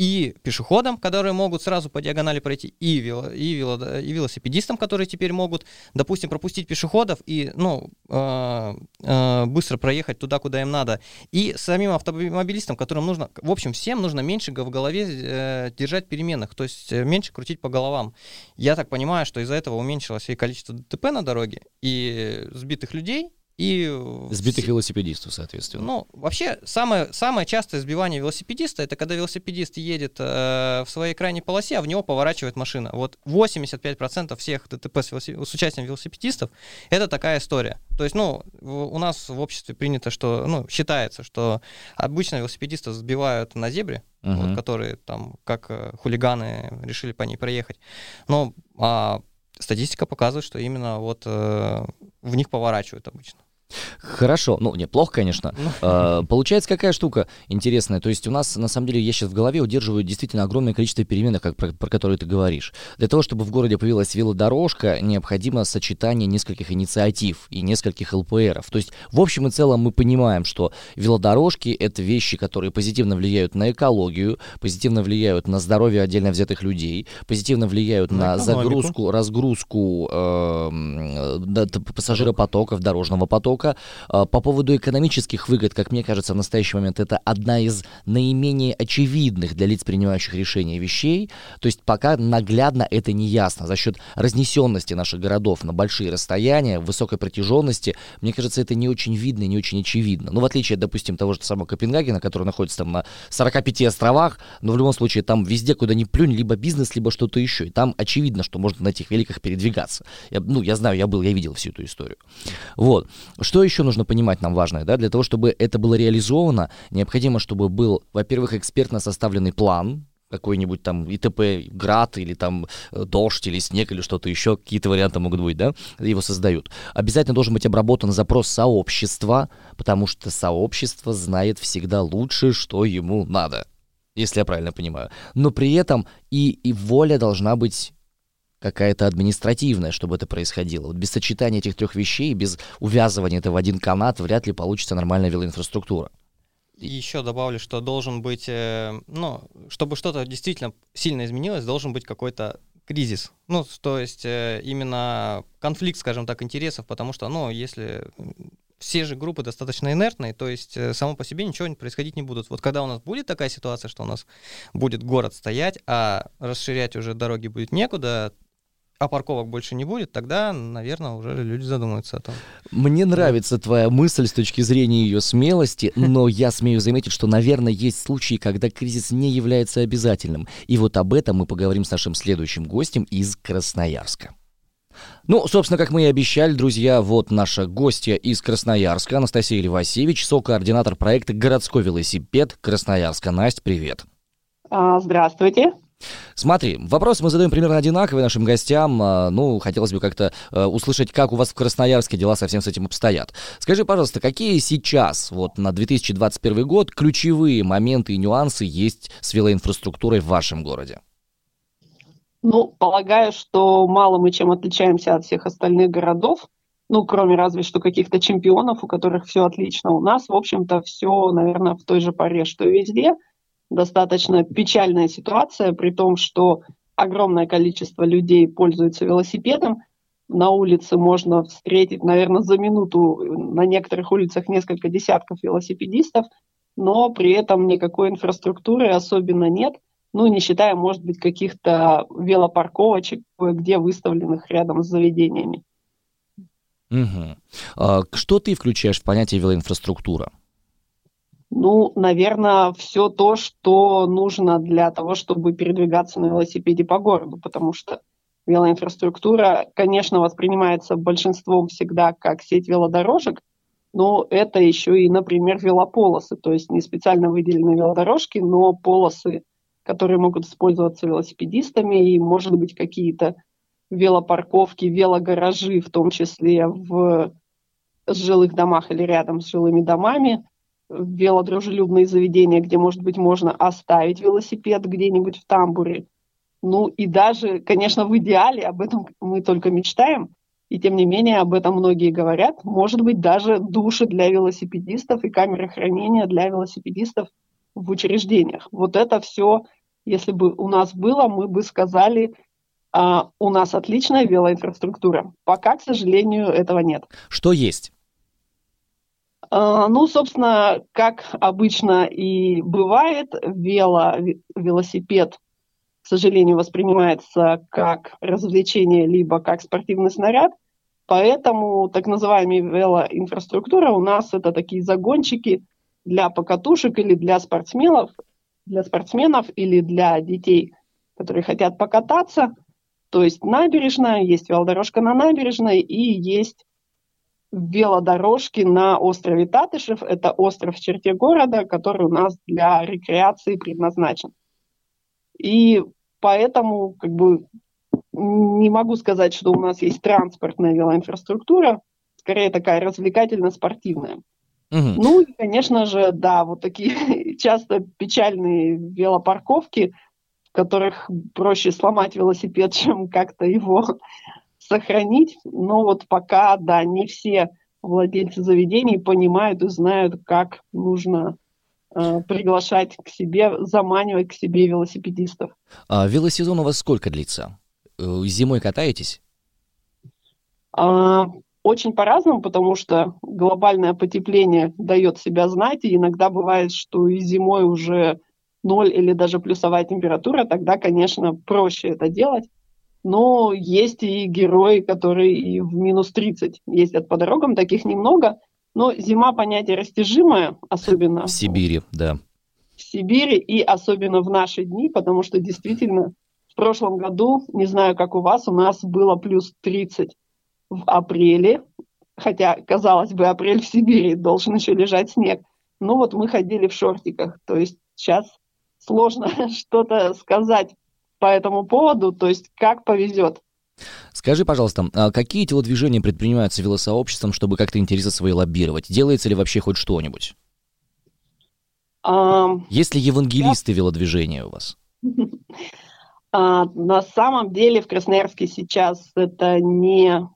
Speaker 4: и пешеходам, которые могут сразу по диагонали пройти, и, вело, и, вело, и велосипедистам, которые теперь могут, допустим, пропустить пешеходов и ну, э, э, быстро проехать туда, куда им надо, и самим автомобилистам, которым нужно, в общем, всем нужно меньше в голове э, держать переменных, то есть э, меньше крутить по головам. Я так понимаю, что из-за этого уменьшилось и количество ДТП на дороге, и сбитых людей, и...
Speaker 2: Сбитых велосипедистов, соответственно.
Speaker 4: Ну, вообще, самое, самое частое сбивание велосипедиста, это когда велосипедист едет э, в своей крайней полосе, а в него поворачивает машина. Вот 85% всех ДТП с, велосип... с участием велосипедистов, это такая история. То есть, ну, у нас в обществе принято, что, ну, считается, что обычно велосипедистов сбивают на зебре, uh-huh. вот, которые там, как э, хулиганы, решили по ней проехать. Но а, статистика показывает, что именно вот э, в них поворачивают обычно.
Speaker 2: Хорошо, ну, неплохо, конечно.
Speaker 4: Ну.
Speaker 2: А, получается, какая штука интересная. То есть у нас, на самом деле, я сейчас в голове удерживаю действительно огромное количество переменных, как, про, про которые ты говоришь. Для того, чтобы в городе появилась велодорожка, необходимо сочетание нескольких инициатив и нескольких ЛПРов. То есть, в общем и целом, мы понимаем, что велодорожки — это вещи, которые позитивно влияют на экологию, позитивно влияют на здоровье отдельно взятых людей, позитивно влияют на,
Speaker 4: На
Speaker 2: загрузку, разгрузку э, да, т- пассажиропотоков, дорожного потока, а, По поводу экономических выгод, как мне кажется, в настоящий момент это одна из наименее очевидных для лиц, принимающих решения вещей. То есть пока наглядно это не ясно. За счет разнесенности наших городов на большие расстояния, высокой протяженности, мне кажется, это не очень видно и не очень очевидно. Ну, в отличие, допустим, того же самого Копенгагена, который находится там на 45 островах, но в любом случае там везде, куда ни плюнь, либо бизнес, либо что-то еще. И там очевидно, что можно на этих великах передвигаться. Я, ну, я знаю, я был, я видел всю эту историю. Вот. Что еще нужно понимать нам важное, да? Для того, чтобы это было реализовано, необходимо, чтобы был, во-первых, экспертно составленный план, какой-нибудь там ИТП град или там э, дождь или снег или что-то еще, какие-то варианты могут быть, да, его создают. Обязательно должен быть обработан запрос сообщества, потому что сообщество знает всегда лучше, что ему надо, если я правильно понимаю. Но при этом и, и воля должна быть какая-то административная, чтобы это происходило. Вот без сочетания этих трех вещей, без увязывания этого в один канат вряд ли получится нормальная велоинфраструктура.
Speaker 4: Еще добавлю, что должен быть, э, ну, чтобы что-то действительно сильно изменилось, должен быть какой-то кризис. Ну, то есть э, именно конфликт, скажем так, интересов, потому что, ну, если все же группы достаточно инертные, то есть э, само по себе ничего происходить не будут. Вот когда у нас будет такая ситуация, что у нас будет город стоять, а расширять уже дороги будет некуда, а парковок больше не будет, тогда, наверное, уже люди задумаются о том.
Speaker 2: Мне нравится твоя мысль с точки зрения ее смелости, но я смею заметить, что, наверное, есть случаи, когда кризис не является обязательным. И вот об этом мы поговорим с нашим следующим гостем из Красноярска. Ну, собственно, как мы и обещали, друзья, вот наша гостья из Красноярска, Анастасия Левасевич, сокоординатор проекта «Городской велосипед» Красноярска. Настя, привет.
Speaker 6: А, Здравствуйте.
Speaker 2: Смотри, вопрос мы задаем примерно одинаковый нашим гостям. А, Ну, хотелось бы как-то э, услышать, как у вас в Красноярске дела совсем с этим обстоят. Скажи, пожалуйста, какие сейчас, вот на 2021 год, ключевые моменты и нюансы есть с велоинфраструктурой в вашем городе?
Speaker 6: Ну, полагаю, что мало мы чем отличаемся от всех остальных городов, ну, кроме разве что каких-то чемпионов, у которых все отлично. У нас, в общем-то, все, наверное, в той же паре, что и везде. Достаточно печальная ситуация, при том, что огромное количество людей пользуются велосипедом. На улице можно встретить, наверное, за минуту на некоторых улицах несколько десятков велосипедистов, но при этом никакой инфраструктуры особенно нет – ну, не считая, может быть, каких-то велопарковочек, где выставленных рядом с заведениями.
Speaker 2: Угу. Что ты включаешь в понятие велоинфраструктура?
Speaker 6: Ну, наверное, все то, что нужно для того, чтобы передвигаться на велосипеде по городу, потому что велоинфраструктура, конечно, воспринимается большинством всегда как сеть велодорожек, но это еще и, например, велополосы, то есть не специально выделенные велодорожки, но полосы которые могут использоваться велосипедистами, и, может быть, какие-то велопарковки, велогаражи, в том числе в жилых домах или рядом с жилыми домами, велодружелюбные заведения, где, может быть, можно оставить велосипед где-нибудь в тамбуре. Ну и даже, конечно, в идеале, об этом мы только мечтаем, и тем не менее об этом многие говорят, может быть, даже души для велосипедистов и камеры хранения для велосипедистов в учреждениях. Вот это все, если бы у нас было, мы бы сказали, а, у нас отличная велоинфраструктура. Пока, к сожалению, этого нет.
Speaker 2: Что есть?
Speaker 6: А, ну, собственно, как обычно и бывает, вело, велосипед, к сожалению, воспринимается как развлечение либо как спортивный снаряд, поэтому так называемая велоинфраструктура у нас это такие загончики – для покатушек или для спортсменов, для спортсменов или для детей, которые хотят покататься. То есть набережная, есть велодорожка на набережной и есть велодорожки на острове Татышев. Это остров в черте города, который у нас для рекреации предназначен. И поэтому как бы не могу сказать, что у нас есть транспортная велоинфраструктура, скорее такая развлекательно-спортивная. Угу. Ну и, конечно же, да, вот такие часто печальные велопарковки, в которых проще сломать велосипед, чем как-то его сохранить. Но вот пока, да, не все владельцы заведений понимают и знают, как нужно э, приглашать к себе, заманивать к себе велосипедистов.
Speaker 2: А велосезон у вас сколько длится? Э, зимой катаетесь?
Speaker 6: А, очень по-разному, потому что глобальное потепление дает себя знать, и иногда бывает, что и зимой уже ноль или даже плюсовая температура, тогда, конечно, проще это делать. Но есть и герои, которые и в минус 30 ездят по дорогам, таких немного. Но зима понятие растяжимое, особенно...
Speaker 2: В Сибири, да.
Speaker 6: В Сибири и особенно в наши дни, потому что действительно в прошлом году, не знаю, как у вас, у нас было плюс 30 в апреле, хотя, казалось бы, апрель в Сибири, должен еще лежать снег. Ну вот мы ходили в шортиках, то есть сейчас сложно что-то сказать по этому поводу, то есть как повезет.
Speaker 2: Скажи, пожалуйста, а какие телодвижения предпринимаются велосообществом, чтобы как-то интересы свои лоббировать? Делается ли вообще хоть что-нибудь? А, Есть ли евангелисты я... велодвижения у вас?
Speaker 6: А, на самом деле в Красноярске сейчас это не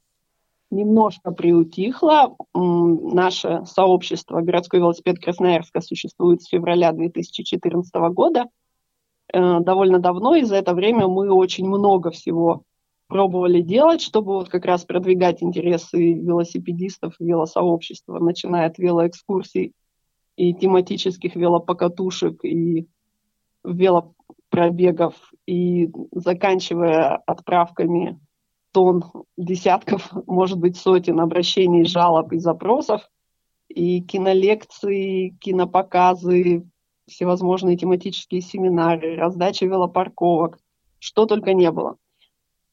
Speaker 6: немножко приутихло. Наше сообщество «Городской велосипед Красноярска» существует с февраля 2014 года. Э, довольно давно, и за это время мы очень много всего пробовали делать, чтобы вот как раз продвигать интересы велосипедистов, велосообщества, начиная от велоэкскурсий и тематических велопокатушек, и велопробегов, и заканчивая отправками тонн, десятков, может быть, сотен обращений, жалоб и запросов, и кинолекции, кинопоказы, всевозможные тематические семинары, раздача велопарковок, что только не было.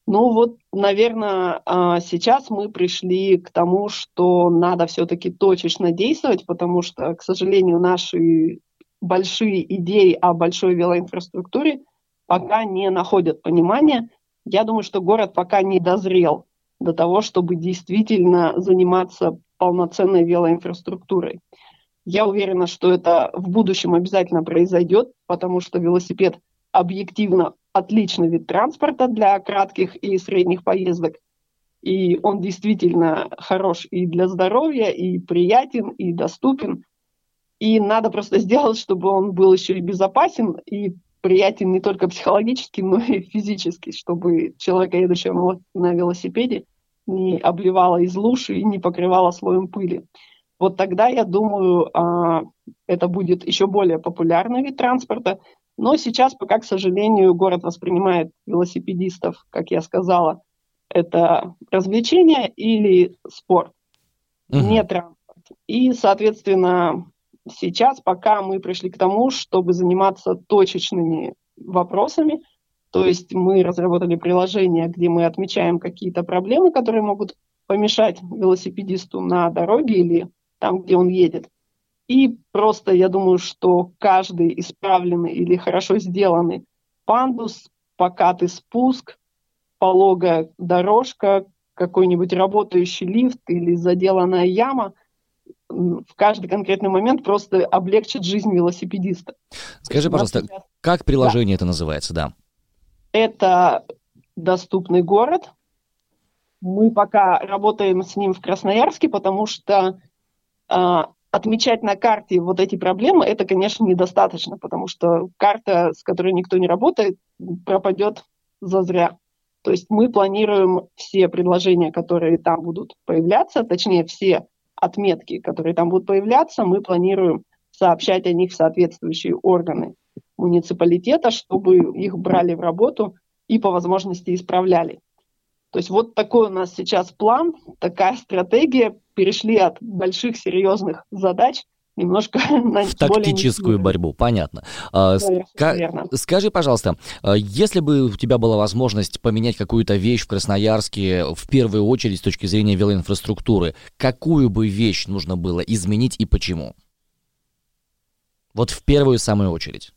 Speaker 6: Ну вот, наверное, а, сейчас мы пришли к тому, что надо все-таки точечно действовать, потому что, к сожалению, наши большие идеи о большой велоинфраструктуре пока не находят понимания – я думаю, что город пока не дозрел до того, чтобы действительно заниматься полноценной велоинфраструктурой. Я уверена, что это в будущем обязательно произойдет, потому что велосипед объективно отличный вид транспорта для кратких и средних поездок. И он действительно хорош и для здоровья, и приятен, и доступен. И надо просто сделать, чтобы он был еще и безопасен, и приятен не только психологически, но и физически, чтобы человека, едущего на велосипеде, не обливало из луж и не покрывало слоем пыли. Вот тогда, я думаю, а, это будет еще более популярный вид транспорта. Но сейчас пока, к сожалению, город воспринимает велосипедистов, как я сказала, это развлечение или спорт, uh-huh. не транспорт. И, соответственно, сейчас пока мы пришли к тому, чтобы заниматься точечными вопросами, то есть мы разработали приложение, где мы отмечаем какие-то проблемы, которые могут помешать велосипедисту на дороге или там, где он едет. И просто я думаю, что каждый исправленный или хорошо сделанный пандус, покатый спуск, пологая дорожка, какой-нибудь работающий лифт или заделанная яма в каждый конкретный момент просто облегчит жизнь велосипедиста.
Speaker 2: Скажи, пожалуйста, сейчас... как приложение да. это называется, да?
Speaker 6: Это доступный город. Мы пока работаем с ним в Красноярске, потому что отмечать на карте вот эти проблемы, это, конечно, недостаточно, потому что карта, с которой никто не работает, пропадет зазря. То есть мы планируем все предложения, которые там будут появляться, точнее все отметки, которые там будут появляться, мы планируем сообщать о них в соответствующие органы муниципалитета, чтобы их брали в работу и по возможности исправляли. То есть вот такой у нас сейчас план, такая стратегия. Перешли от больших серьезных задач немножко на
Speaker 2: в тактическую более... борьбу, понятно. А, ска- скажи, пожалуйста, а, если бы у тебя была возможность поменять какую-то вещь в Красноярске в первую очередь с точки зрения велоинфраструктуры, какую бы вещь нужно было изменить и почему? Вот в первую самую очередь.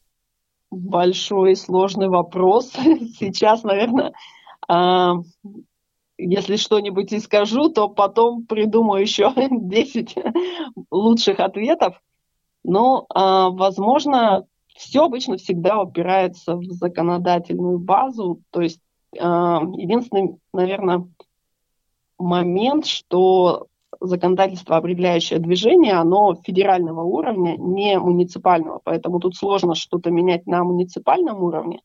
Speaker 6: Большой сложный вопрос. Сейчас, наверное, А, если что-нибудь и скажу, то потом придумаю еще 10 лучших ответов. Но, а, возможно, все обычно всегда упирается в законодательную базу. То есть а, единственный, наверное, момент, что законодательство, определяющее движение, оно федерального уровня, не муниципального. Поэтому тут сложно что-то менять на муниципальном уровне.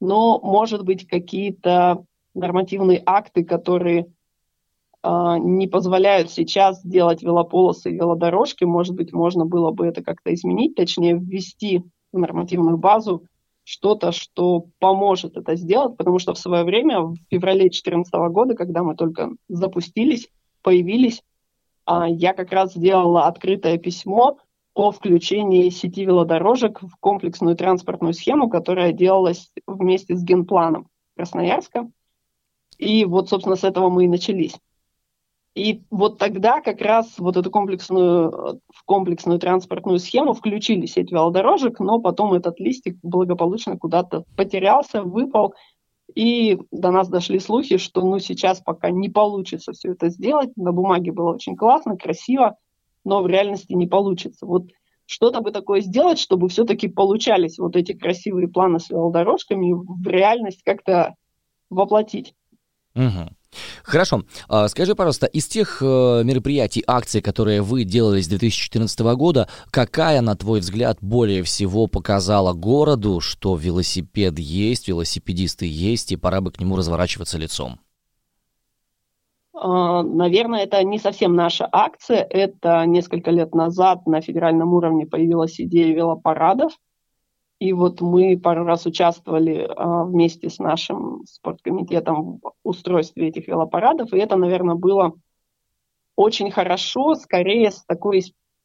Speaker 6: Но, может быть, какие-то нормативные акты, которые э, не позволяют сейчас делать велополосы и велодорожки, может быть, можно было бы это как-то изменить, точнее, ввести в нормативную базу что-то, что поможет это сделать, потому что в свое время, в феврале 2014 года, когда мы только запустились, появились, э, я как раз сделала открытое письмо о включении сети велодорожек в комплексную транспортную схему, которая делалась вместе с генпланом Красноярска. И вот, собственно, с этого мы и начались. И вот тогда как раз вот эту комплексную, в комплексную транспортную схему включили сеть велодорожек, но потом этот листик благополучно куда-то потерялся, выпал, и до нас дошли слухи, что ну сейчас пока не получится все это сделать. На бумаге было очень классно, красиво, но в реальности не получится. Вот что-то бы такое сделать, чтобы все-таки получались вот эти красивые планы с велодорожками в реальность как-то воплотить.
Speaker 2: Угу. Хорошо. А, скажи, пожалуйста, из тех э, мероприятий, акций, которые вы делали с 2014 года, какая, на твой взгляд, более всего показала городу, что велосипед есть, велосипедисты есть, и пора бы к нему разворачиваться лицом?
Speaker 6: А, наверное, это не совсем наша акция. Это несколько лет назад на федеральном уровне появилась идея велопарадов. И вот мы пару раз участвовали а, вместе с нашим спорткомитетом в устройстве этих велопарадов, и это, наверное, было очень хорошо, скорее с такой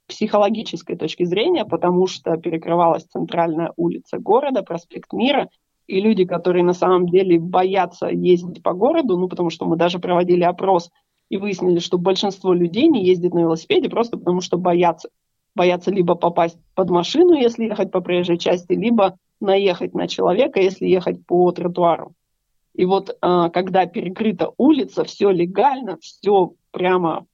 Speaker 6: психологической точки зрения, потому что перекрывалась центральная улица города, проспект Мира, и люди, которые на самом деле боятся ездить по городу, ну, потому что мы даже проводили опрос и выяснили, что большинство людей не ездит на велосипеде просто потому, что боятся боятся либо попасть под машину, если ехать по проезжей части, либо наехать на человека, если ехать по тротуару. И вот а, когда перекрыта улица, все легально, все прямо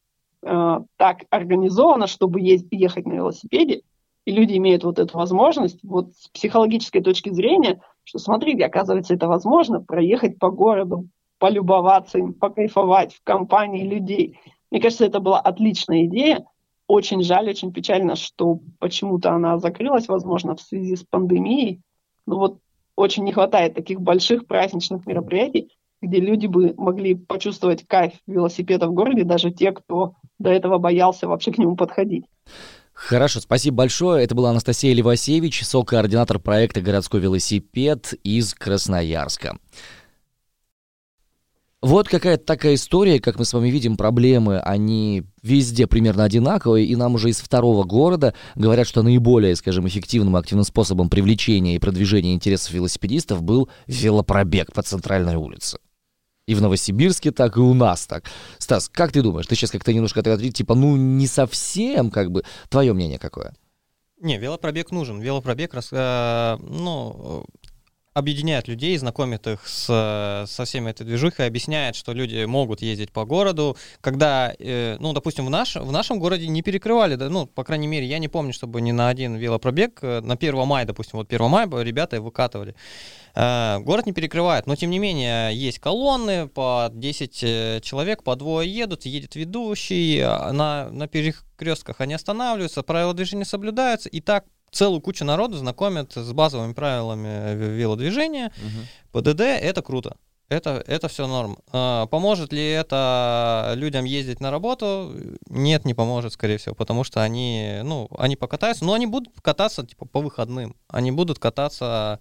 Speaker 6: а, так организовано, чтобы ехать на велосипеде, и люди имеют вот эту возможность, вот с психологической точки зрения, что смотрите, оказывается, это возможно, проехать по городу, полюбоваться им, покайфовать в компании людей. Мне кажется, это была отличная идея, очень жаль, очень печально, что почему-то она закрылась, возможно, в связи с пандемией. Но вот очень не хватает таких больших праздничных мероприятий, где люди бы могли почувствовать кайф велосипеда в городе, даже те, кто до этого боялся вообще к нему подходить.
Speaker 2: Хорошо, спасибо большое. Это была Анастасия Левасевич, со-координатор проекта «Городской велосипед» из Красноярска. Вот какая-то такая история, как мы с вами видим, проблемы, они везде примерно одинаковые, и нам уже из второго города говорят, что наиболее, скажем, эффективным и активным способом привлечения и продвижения интересов велосипедистов был велопробег по центральной улице. И в Новосибирске так, и у нас так. Стас, как ты думаешь, ты сейчас как-то немножко ответил, типа, ну, не совсем, как бы, твое мнение какое?
Speaker 4: Не, велопробег нужен. Велопробег, э, ну, объединяет людей, знакомит их с, со всеми этой движухой, объясняет, что люди могут ездить по городу. Когда, э, ну, допустим, в, наш, в нашем городе не перекрывали, да, ну, по крайней мере, я не помню, чтобы ни на один велопробег, э, на 1 мая, допустим, вот 1 мая ребята выкатывали. Э, город не перекрывает, но, тем не менее, есть колонны, по 10 э, человек, по двое едут, едет ведущий, а на, на перекрестках они останавливаются, правила движения соблюдаются, и так целую кучу народу знакомят с базовыми правилами велодвижения. Угу. ПДД это круто. Это, это все норм. А, поможет ли это людям ездить на работу? Нет, не поможет, скорее всего, потому что они, ну, они покатаются, но они будут кататься типа по выходным. Они будут кататься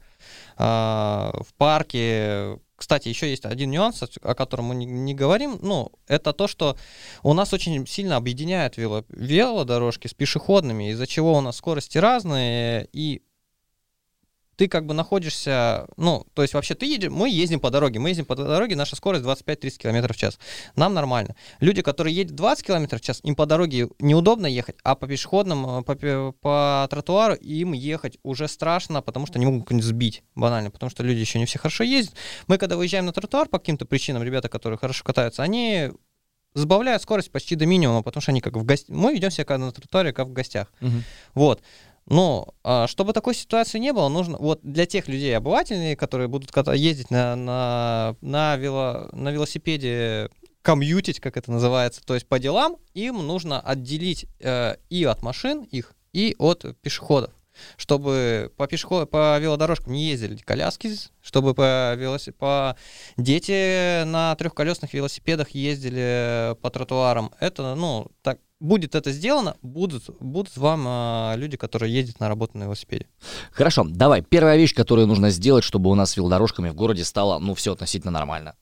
Speaker 4: а, в парке, кстати, еще есть один нюанс, о котором мы не, не говорим. Ну, это то, что у нас очень сильно объединяют вело, велодорожки с пешеходными, из-за чего у нас скорости разные, и ты как бы находишься, ну, то есть вообще ты едешь, мы ездим по дороге, мы ездим по дороге, наша скорость 25-30 км в час. Нам нормально. Люди, которые едут 20 км в час, им по дороге неудобно ехать, а по пешеходным, по, по тротуару им ехать уже страшно, потому что они могут кого-нибудь сбить, банально, потому что люди еще не все хорошо ездят. Мы, когда выезжаем на тротуар по каким-то причинам, ребята, которые хорошо катаются, они сбавляют скорость почти до минимума, потому что они как в гостях. Мы ведем себя как на тротуаре, как в гостях. Угу. Вот. Но а, чтобы такой ситуации не было, нужно вот для тех людей обывательные, которые будут ездить на, на, на, вело, на велосипеде, комьютить, как это называется, то есть по делам, им нужно отделить э, и от машин их, и от пешеходов чтобы по пешеход, по велодорожкам не ездили коляски, чтобы по, велосип... по дети на трехколесных велосипедах ездили по тротуарам. Это, ну, так, будет это сделано, будут, будут вам э, люди, которые ездят на работу на велосипеде.
Speaker 2: Хорошо, давай. Первая вещь, которую нужно сделать, чтобы у нас с велодорожками в городе стало, ну, все относительно нормально.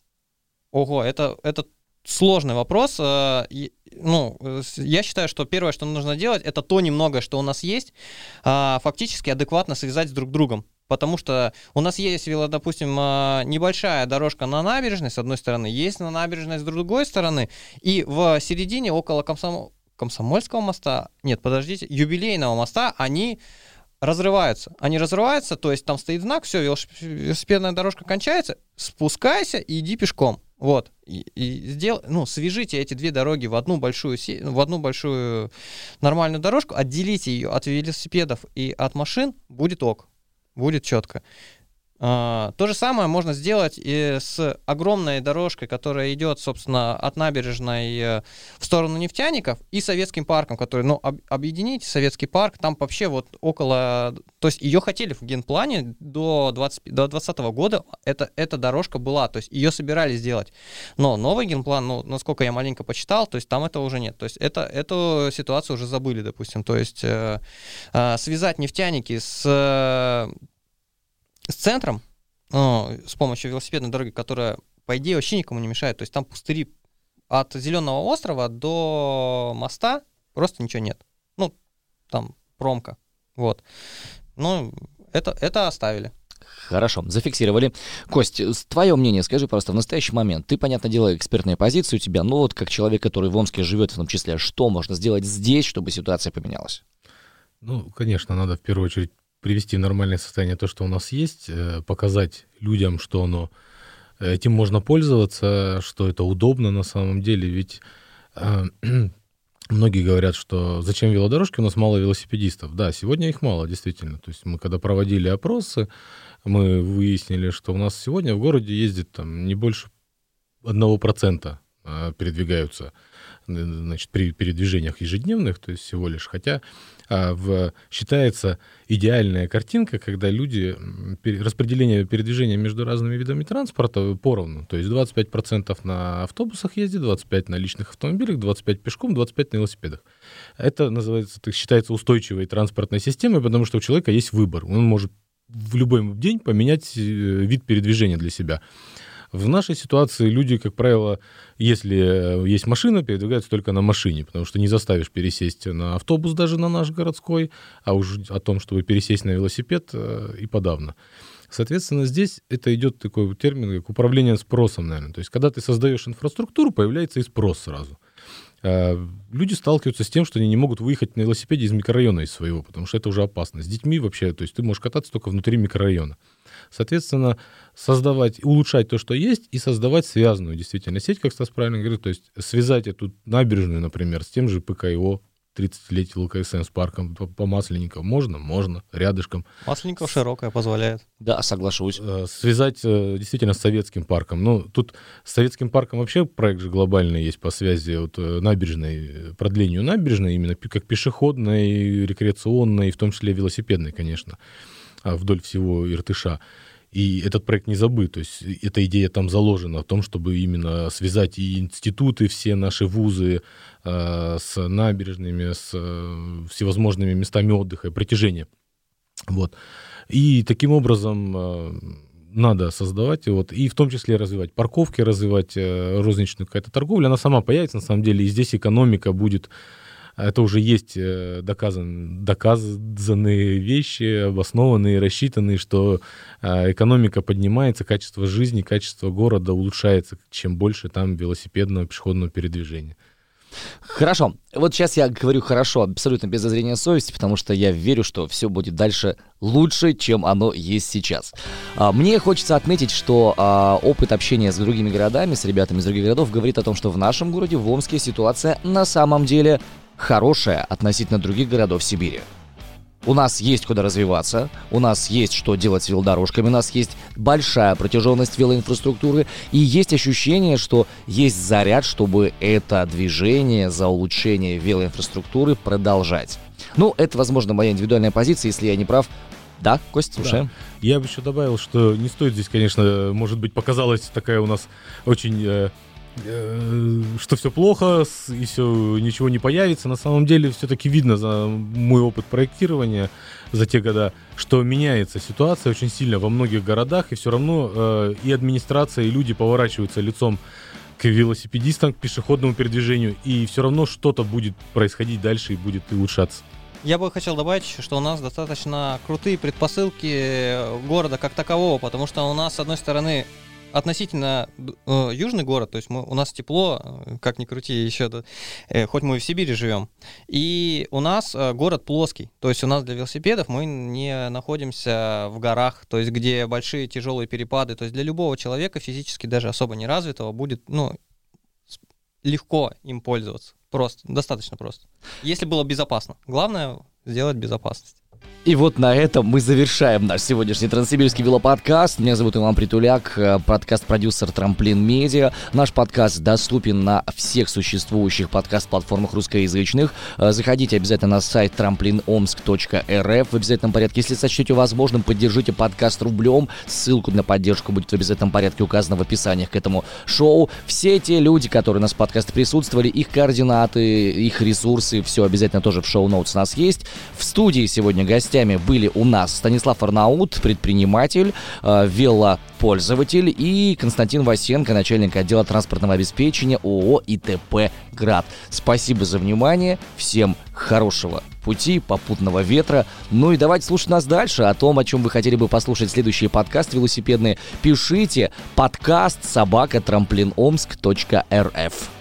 Speaker 4: Ого, это, это сложный вопрос. Э, ну, я считаю, что первое, что нужно делать, это то немногое, что у нас есть, э, фактически адекватно связать с друг другом. Потому что у нас есть, допустим, э, небольшая дорожка на набережной, с одной стороны, есть на набережной с другой стороны, и в середине, около комсомол Комсомольского моста, нет, подождите, юбилейного моста, они разрываются. Они разрываются, то есть там стоит знак, все, велосипедная дорожка кончается, спускайся и иди пешком. Вот. И, и сдел... ну, свяжите эти две дороги в одну большую, в одну большую нормальную дорожку, отделите ее от велосипедов и от машин, будет ок. Будет четко. Uh, то же самое можно сделать и с огромной дорожкой, которая идет, собственно, от набережной э, в сторону нефтяников и советским парком, который, ну, об, объедините советский парк, там вообще вот около, то есть ее хотели в генплане до 20, до 20 года, это, эта дорожка была, то есть ее собирались сделать, но новый генплан, ну, насколько я маленько почитал, то есть там этого уже нет, то есть это, эту ситуацию уже забыли, допустим, то есть э, э, связать нефтяники с с центром, с помощью велосипедной дороги, которая, по идее, вообще никому не мешает. То есть там пустыри от Зеленого острова до моста просто ничего нет. Ну, там промка. Вот. Ну, это, это оставили.
Speaker 2: Хорошо, зафиксировали. Кость, твое мнение, скажи просто, в настоящий момент, ты, понятное дело, экспертная позиция у тебя, но вот как человек, который в Омске живет в том числе, что можно сделать здесь, чтобы ситуация поменялась?
Speaker 3: Ну, конечно, надо в первую очередь привести в нормальное состояние то, что у нас есть, э, показать людям, что оно э, этим можно пользоваться, что это удобно на самом деле, ведь э, многие говорят, что зачем велодорожки, у нас мало велосипедистов. Да, сегодня их мало, действительно. То есть мы когда проводили опросы, мы выяснили, что у нас сегодня в городе ездит там не больше одного процента передвигаются значит, при передвижениях ежедневных, то есть всего лишь. Хотя а, в, считается идеальная картинка, когда люди, распределение передвижения между разными видами транспорта поровну. То есть 25% на автобусах ездит, 25% на личных автомобилях, 25% пешком, 25% на велосипедах. Это называется, так считается устойчивой транспортной системой, потому что у человека есть выбор. Он может в любой день поменять э, вид передвижения для себя. В нашей ситуации люди, как правило, если э, есть машина, передвигаются только на машине, потому что не заставишь пересесть на автобус даже на наш городской, а уж о том, чтобы пересесть на велосипед э, и подавно. Соответственно, здесь это идет такой термин, как управление спросом, наверное. То есть, когда ты создаешь инфраструктуру, появляется и спрос сразу. А, люди сталкиваются с тем, что они не могут выехать на велосипеде из микрорайона из своего, потому что это уже опасно. С детьми вообще, то есть ты можешь кататься только внутри микрорайона. Соответственно, создавать, улучшать то, что есть, и создавать связанную действительно сеть, как Стас правильно говорит, то есть связать эту набережную, например, с тем же ПКИО, 30-летие ЛКСМ с парком по, по Масленников. Можно? Можно. Рядышком.
Speaker 4: Масленников широкая позволяет.
Speaker 2: Да, соглашусь.
Speaker 3: Э, связать э, действительно с советским парком. Ну, тут с советским парком вообще проект же глобальный есть по связи вот, э, набережной, продлению набережной, именно как пешеходной, рекреационной, в том числе велосипедной, конечно. А, вдоль всего Иртыша. И этот проект не забыт, то есть эта идея там заложена в том, чтобы именно связать и институты, все наши вузы э, с набережными, с э, всевозможными местами отдыха и притяжения. Вот. И таким образом э, надо создавать, вот, и в том числе развивать парковки, развивать э, розничную какая-то торговлю, она сама появится на самом деле, и здесь экономика будет это уже есть доказан, доказанные вещи, обоснованные, рассчитанные, что экономика поднимается, качество жизни, качество города улучшается, чем больше там велосипедного пешеходного передвижения.
Speaker 2: Хорошо. Вот сейчас я говорю хорошо, абсолютно без зазрения совести, потому что я верю, что все будет дальше лучше, чем оно есть сейчас. А, мне хочется отметить, что а, опыт общения с другими городами, с ребятами из других городов, говорит о том, что в нашем городе, в Омске, ситуация на самом деле хорошая относительно других городов Сибири. У нас есть куда развиваться, у нас есть что делать с велодорожками, у нас есть большая протяженность велоинфраструктуры, и есть ощущение, что есть заряд, чтобы это движение за улучшение велоинфраструктуры продолжать. Ну, это, возможно, моя индивидуальная позиция, если я не прав. Да, Кость, слушаем. Да.
Speaker 3: Я бы еще добавил, что не стоит здесь, конечно, может быть, показалась такая у нас очень э, что все плохо и все ничего не появится. На самом деле все-таки видно за мой опыт проектирования за те года, что меняется ситуация очень сильно во многих городах, и все равно э, и администрация, и люди поворачиваются лицом к велосипедистам, к пешеходному передвижению, и все равно что-то будет происходить дальше и будет улучшаться.
Speaker 4: Я бы хотел добавить что у нас достаточно крутые предпосылки города как такового, потому что у нас, с одной стороны, относительно э, южный город, то есть мы, у нас тепло, э, как ни крути, еще, э, хоть мы и в Сибири живем, и у нас э, город плоский, то есть у нас для велосипедов мы не находимся в горах, то есть где большие тяжелые перепады, то есть для любого человека физически даже особо неразвитого будет, ну, легко им пользоваться, просто, достаточно просто, если было безопасно. Главное сделать безопасность.
Speaker 2: И вот на этом мы завершаем наш сегодняшний Транссибирский велоподкаст. Меня зовут Иван Притуляк, э, подкаст-продюсер Трамплин Медиа. Наш подкаст доступен на всех существующих подкаст-платформах русскоязычных. Э, заходите обязательно на сайт tramplinomsk.rf в обязательном порядке. Если сочтете возможным, поддержите подкаст рублем. Ссылку на поддержку будет в обязательном порядке указана в описании к этому шоу. Все те люди, которые у нас в подкасте присутствовали, их координаты, их ресурсы, все обязательно тоже в шоу-ноутс у нас есть. В студии сегодня гостя гостями были у нас Станислав Арнаут, предприниматель, э, велопользователь, и Константин Васенко, начальник отдела транспортного обеспечения ООО ИТП «Град». Спасибо за внимание, всем хорошего пути, попутного ветра. Ну и давайте слушать нас дальше. О том, о чем вы хотели бы послушать следующие подкасты велосипедные, пишите подкаст собака трамплиномск.рф.